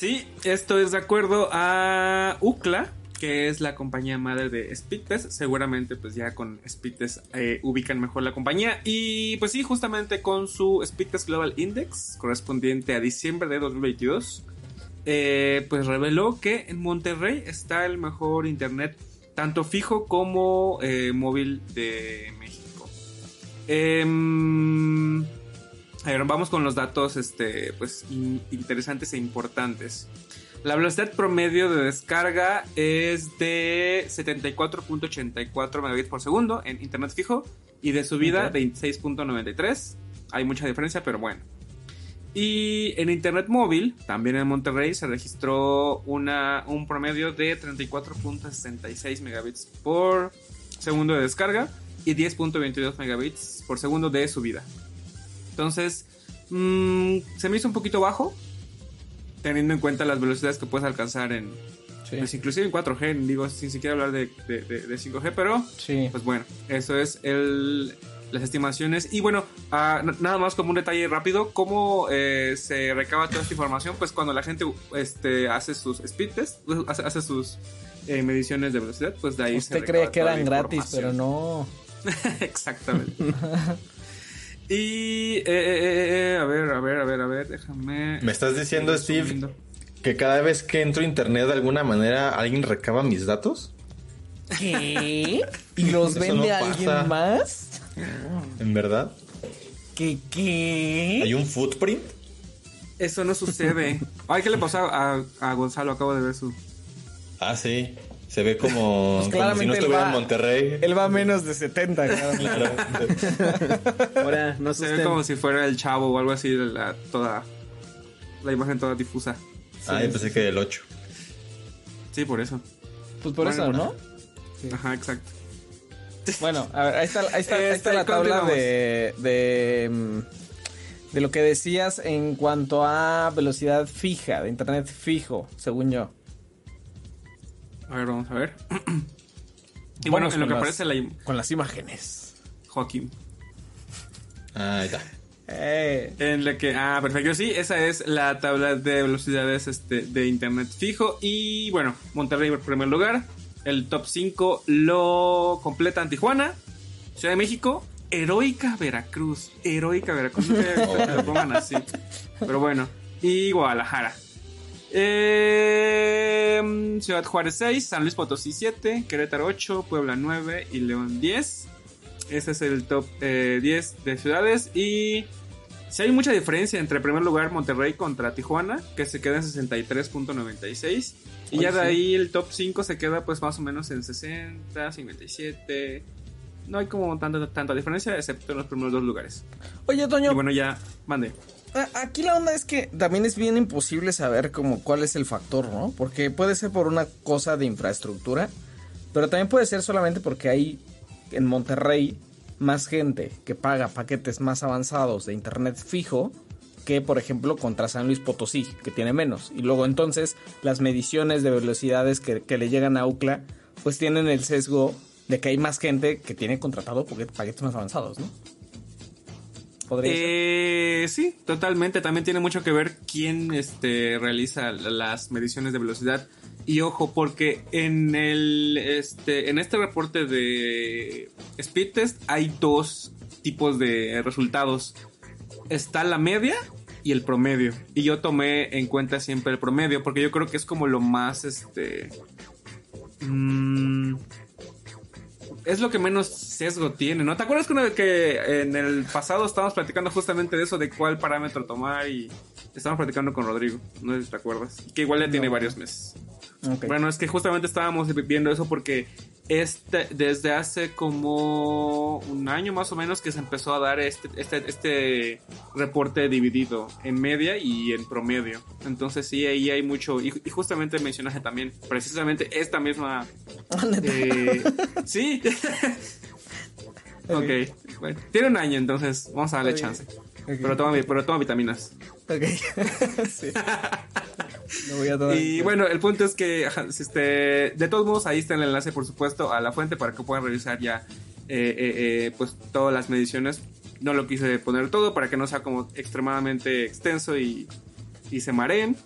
Sí, esto es de acuerdo a UCLA, que es la compañía madre de Speedtest. Seguramente pues ya con Speedtest eh, ubican mejor la compañía. Y pues sí, justamente con su Speedtest Global Index, correspondiente a diciembre de 2022, eh, pues reveló que en Monterrey está el mejor internet, tanto fijo como eh, móvil de México. Em, a ver, vamos con los datos este, pues, in- interesantes e importantes. La velocidad promedio de descarga es de 74.84 megabits por segundo en internet fijo y de subida Ok. 26.93. Hay mucha diferencia, pero bueno. Y en internet móvil, también en Monterrey, se registró una, un promedio de 34.66 megabits por segundo de descarga y 10.22 megabits por segundo de subida. Entonces, mm, se me hizo un poquito bajo, teniendo en cuenta las velocidades que puedes alcanzar en, Sí. pues inclusive en 4G, digo, sin siquiera hablar de, de- de- de 5G, pero Sí. pues bueno, eso es el, las estimaciones. Y bueno, ah, nada más como un detalle rápido, ¿cómo eh, se recaba toda esta información? Pues cuando la gente este, hace sus speed tests, pues, hace, hace sus eh, mediciones de velocidad, pues de ahí se Usted recaba creía que eran gratis, pero no. Exactamente. y, eh, eh, eh, a ver, a ver, a ver, a ver, déjame... ¿Me estás diciendo, Steve, subiendo. que cada vez que entro a internet de alguna manera alguien recaba mis datos? ¿Qué? ¿Y los vende no alguien pasa. más? ¿En verdad? ¿Qué qué? ¿Hay un footprint? Eso no sucede. Ay, ¿qué le pasó a, a Gonzalo? Acabo de ver su... Ah, sí. Se ve como, Pues como si no estuviera va- en Monterrey. Él va a menos de 70, cabrón. Claro. Ahora, no Se ve asusten. como si fuera el chavo o algo así, la, toda... La imagen toda difusa. Ah, yo pensé que el 8. Sí, por eso. Pues por Bueno, eso, ¿no? Ajá, exacto. Bueno, a ver, ahí está, ahí está, ahí está Este, la tabla continuamos. de, de, mm, de lo que decías en cuanto a velocidad fija, de internet fijo, según yo. A ver, vamos a ver. y bueno, Vamos en lo que las- aparece la Con las imágenes. Joaquín. Ah, ahí está. Eh, En la que, ah, perfecto, sí, esa es la tabla de velocidades este, de internet fijo. Y bueno, Monterrey en primer lugar. El top 5 lo completan Tijuana, Ciudad de México, Heroica Veracruz. Heroica Veracruz. No sé Oh. que lo pongan así. Pero bueno. Y Guadalajara. Eh, Ciudad Juárez 6, San Luis Potosí 7, Querétaro 8, Puebla 9 y León 10. Ese es el top eh, 10 de ciudades. Y si hay mucha diferencia entre en primer lugar Monterrey contra Tijuana, que se queda en 63.96. Y Oye, ya de sí. ahí el top 5 se queda pues más o menos en 60, 57. No hay como tanta, tanta diferencia, excepto en los primeros dos lugares. Oye, Toño, Y bueno, ya, mande. A- aquí la onda es que también es bien imposible saber como cuál es el factor, ¿no? Porque puede ser por una cosa de infraestructura, pero también puede ser solamente porque hay en Monterrey más gente que paga paquetes más avanzados de internet fijo que, por ejemplo, contra San Luis Potosí, que tiene menos. Y luego entonces las mediciones de velocidades que, que le llegan a UCLA, pues tienen el sesgo de que hay más gente que tiene contratado paquet- paquetes más avanzados, ¿no? Podría. Eh, sí, totalmente. También tiene mucho que ver quién este, realiza las mediciones de velocidad. Y ojo, porque en el este, en este reporte de Speed Test hay dos tipos de resultados. Está la media y el promedio. Y yo tomé en cuenta siempre el promedio, porque yo creo que es como lo más este. mm, es lo que menos sesgo tiene, ¿no? ¿Te acuerdas que, una vez que en el pasado estábamos platicando justamente de eso, de cuál parámetro tomar y estábamos platicando con Rodrigo, no sé si te acuerdas, que igual ya tiene varios meses. Bueno, es que justamente estábamos viendo eso porque este, desde hace como un año más o menos que se empezó a dar este, este, este reporte dividido en media y en promedio. Entonces sí, ahí hay mucho. Y, y justamente mencionaste también precisamente esta misma... eh, sí. ok. Bueno, tiene un año, entonces vamos a darle chance. Pero, toma, pero toma vitaminas. Ok. sí. Lo voy a tomar. Y bueno, el punto es que, este, de todos modos, ahí está el enlace, por supuesto, a la fuente para que puedan revisar ya, eh, eh, eh, pues, todas las mediciones. No lo quise poner todo para que no sea como extremadamente extenso y, y se mareen,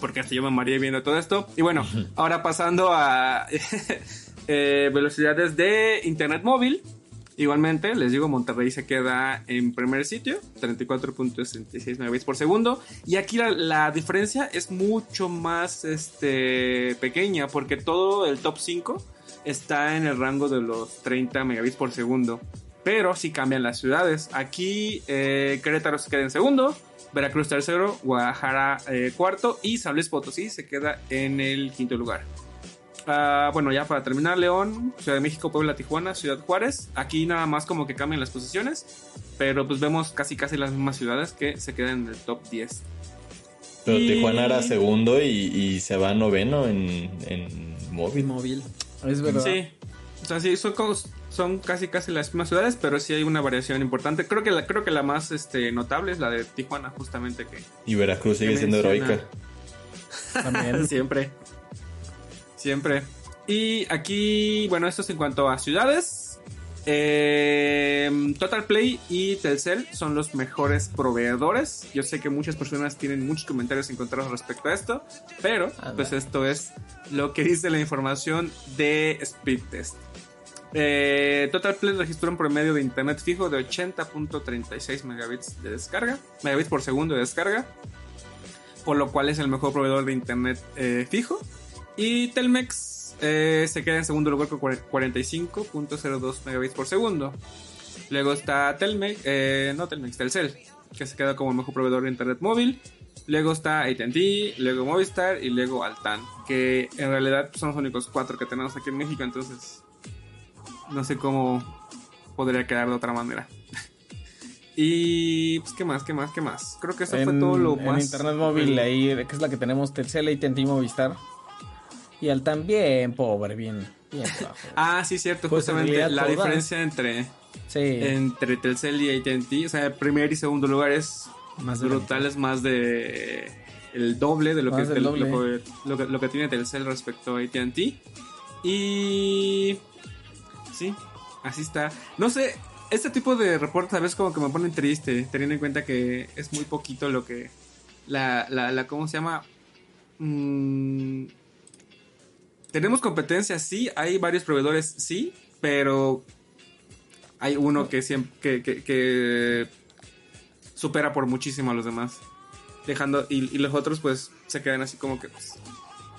porque hasta yo me mareé viendo todo esto. Y bueno, ahora pasando a eh, velocidades de internet móvil. Igualmente, les digo, Monterrey se queda en primer sitio, 34.66 megabits por segundo. Y aquí la, diferencia es mucho más este, pequeña, porque todo el top 5 está en el rango de los 30 megabits por segundo. Pero sí cambian las ciudades. Aquí eh, Querétaro se queda en segundo, Veracruz tercero, Guadalajara eh, cuarto y San Luis Potosí se queda en el quinto lugar. Ah, bueno, ya para terminar, León, Ciudad de México, Puebla, Tijuana, Ciudad Juárez. Aquí nada más como que cambian las posiciones, pero pues vemos casi casi las mismas ciudades que se quedan en el top 10. Pero Y- Tijuana era segundo y, y se va noveno en, en móvil. móvil. Es verdad. Sí, o sea, sí, son, como- son casi casi las mismas ciudades, pero sí hay una variación importante. Creo que la, creo que la más este, notable es la de Tijuana, justamente que Y Veracruz sigue Que siendo menciona- heroica. También. Siempre. Siempre. Y aquí, bueno, esto es en cuanto a ciudades. Eh, Total Play y Telcel son los mejores proveedores. Yo sé que muchas personas tienen muchos comentarios encontrados respecto a esto, pero pues esto es lo que dice la información de Speedtest. Eh, Total Play registró un promedio de internet fijo de 80.36 megabits de descarga, megabits por segundo de descarga, por lo cual es el mejor proveedor de internet eh, fijo. Y Telmex eh, se queda en segundo lugar con 45.02 megabits por segundo. Luego está Telmex, eh, no Telmex, Telcel, que se queda como el mejor proveedor de internet móvil. Luego está AT&T, luego Movistar y luego Altan, que en realidad son los únicos cuatro que tenemos aquí en México, entonces no sé cómo podría quedar de otra manera. y pues qué más, qué más, qué más. Creo que eso fue en, todo lo en más internet móvil ahí, que es la que tenemos Telcel, AT&T Movistar. Y al también, pobre, bien, bien bajo. Ah, sí, cierto, Pues, en justamente la diferencia entre Sí. entre Telcel y AT&T, o sea, primer y segundo lugar es Más brutal, es más de el doble de lo, que, Más lo, que, lo que- lo que tiene Telcel respecto a AT&T. Y sí, así está. No sé, este tipo de reportes a veces como que me ponen triste, teniendo en cuenta que es muy poquito lo que la la, la ¿cómo se llama? Mm, tenemos competencia, sí, hay varios proveedores, sí, pero hay uno que siempre que, que- que supera por muchísimo a los demás. Dejando, y, y los otros pues se quedan así como que pues,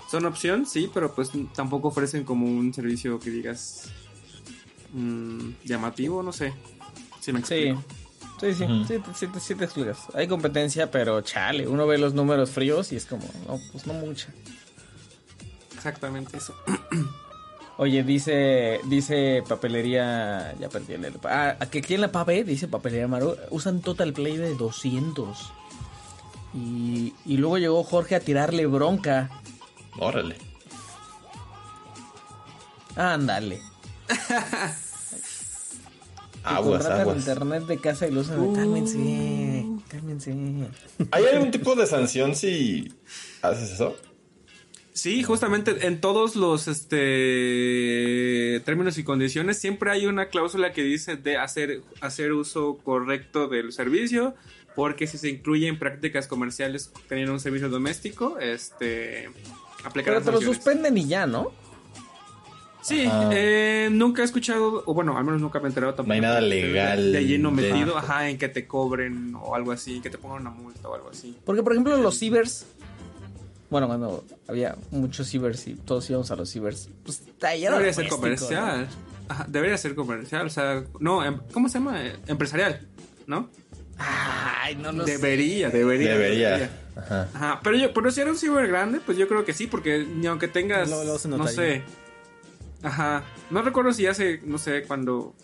son opción, sí, pero pues tampoco ofrecen como un servicio que digas mm, llamativo, no sé. Si me Sí. explico. Sí, sí, sí, te- sí, te- sí te explicas. Hay competencia, pero chale, uno ve los números fríos y es como, no, pues no mucha. Exactamente eso. Oye, dice, dice papelería, ya perdí el... Ah, que aquí en la PAPE, dice papelería Maru, usan Total Play de 200. Y, y luego llegó Jorge a tirarle bronca. Órale. Ándale. Aguas, aguas. internet de casa y lo usan. Cálmense, cálmense. ¿Hay algún tipo de sanción si haces eso? Sí, justamente en todos los este términos y condiciones siempre hay una cláusula que dice de hacer, hacer uso correcto del servicio, porque si se incluyen prácticas comerciales teniendo un servicio doméstico, este aplicar Pero te lo suspenden y ya, ¿no? Sí, eh, nunca he escuchado, o bueno, al menos nunca me he enterado tampoco. No hay nada legal De, lleno de- metido, ajá, en que te cobren o algo así, que te pongan una multa o algo así. Porque, por ejemplo, los cibers. Bueno, cuando había muchos cibers y todos íbamos a los cibers, pues Debería ser comercial. Ajá, debería ser comercial, o sea, no, em- ¿cómo se llama? Empresarial, ¿no? Ay, no lo sé. Debería, debería, Debería. Ajá. Ajá, pero yo, pero si era un ciber grande, pues yo creo que sí, porque ni aunque tengas, luego se no sé, Ajá. No recuerdo si hace, no sé, cuando.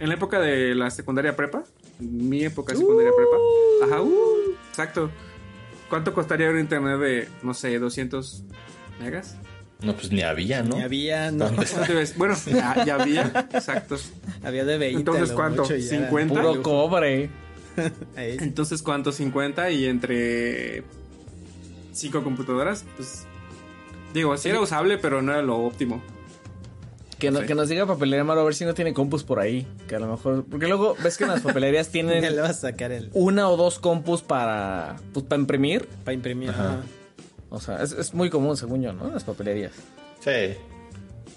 En la época de la secundaria prepa. Mi época de secundaria prepa. Ajá, uh, exacto. ¿Cuánto costaría un internet de, no sé, 200 megas? No, pues ni había, ¿no? Ni había, no. Bueno, ya, ya había, exacto. Había de 20. Entonces, ¿cuánto? mucho, ya era. ¿50? Puro cobre. Entonces, ¿cuánto? 50 y entre cinco computadoras, pues digo, sí era usable, pero no era lo óptimo. Que, no- Sí. que nos diga papelería Maro a ver si no tiene compus por ahí. Que a lo mejor. Porque luego ves que en las papelerías Ya tienen le vas a sacar el. una o dos compus para. Pues para imprimir. Para imprimir. Ajá. O sea, es, es muy común, según yo, ¿no? En las papelerías. Sí.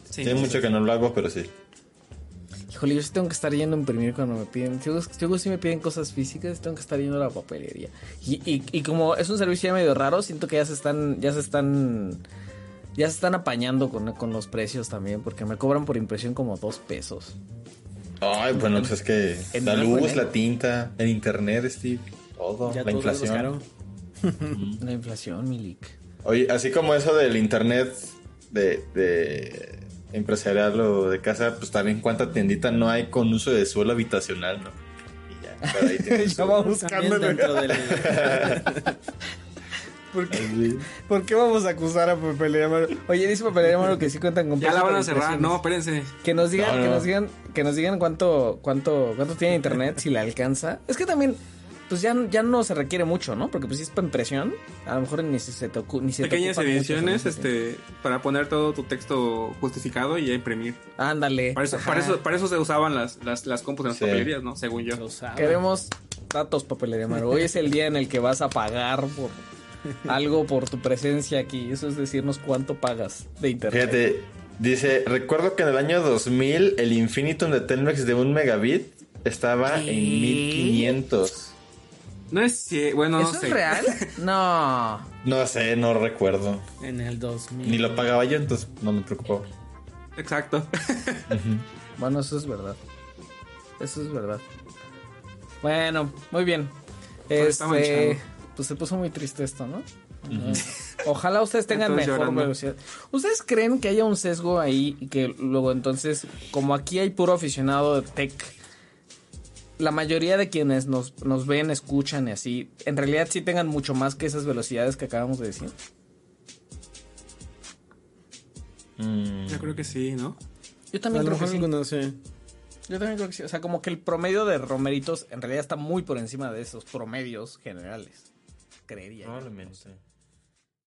Sí, Tiene mucho que no lo hago, pero sí. Híjole, yo sí tengo que estar yendo a imprimir cuando me piden. Si luego sí me piden cosas físicas, tengo que estar yendo a la papelería. Y, y, y como es un servicio ya medio raro, siento que ya se están. Ya se están. Ya se están apañando con, con los precios también, porque me cobran por impresión como dos pesos. Ay, bueno, pues es que En la luz, la tinta, el internet, Steve, todo, Ya la todo inflación. La inflación, Milik. Oye, así como eso del internet de, de empresarial o de casa, pues también cuánta tiendita no hay con uso de suelo habitacional, ¿no? Y ya, pero ahí Ya También buscándole. dentro del. ¿Por qué, Así. por qué vamos a acusar a Papelería Maro? Oye, dice Papelería Maro que sí cuentan con Ya la van a cerrar, no, espérense. Que nos digan, No, no, que no. nos digan, que nos digan cuánto, cuánto, cuánto tiene internet, si le alcanza. Es que también, pues ya, ya no se requiere mucho, ¿no? Porque pues si es para impresión, a lo mejor ni si se te, ni se Pequeñas ediciones, este, para poner todo tu texto justificado y ya imprimir. Ándale. Para eso, para eso, para eso se usaban las, las, las compus en las Sí. papelerías, ¿no? Según yo. Queremos datos, Papelería Maro. Hoy es el día en el que vas a pagar por algo por tu presencia aquí. Eso es decirnos cuánto pagas de internet. Fíjate, dice, recuerdo que en el año 2000 el Infinitum de Telmex de un megabit estaba ¿Qué? en 1500. No es cier- bueno, no ¿Eso sé. es real? No. No sé, no recuerdo. En el 2000. Ni lo pagaba yo, entonces no me preocupaba. Exacto. Bueno, eso es verdad. Eso es verdad. Bueno, muy bien. Pues Este. Pues se puso muy triste esto, ¿no? Ojalá ustedes tengan mejor llorando. velocidad. ¿Ustedes creen que haya un sesgo ahí y que luego entonces, como aquí hay puro aficionado de tech, la mayoría de quienes nos, nos ven, escuchan y así, en realidad sí tengan mucho más que esas velocidades que acabamos de decir? Mm, Yo creo que sí, ¿no? Yo también creo que sí. sí. Yo también creo que sí. O sea, como que el promedio de romeritos en realidad está muy por encima de esos promedios generales. Creería. probablemente.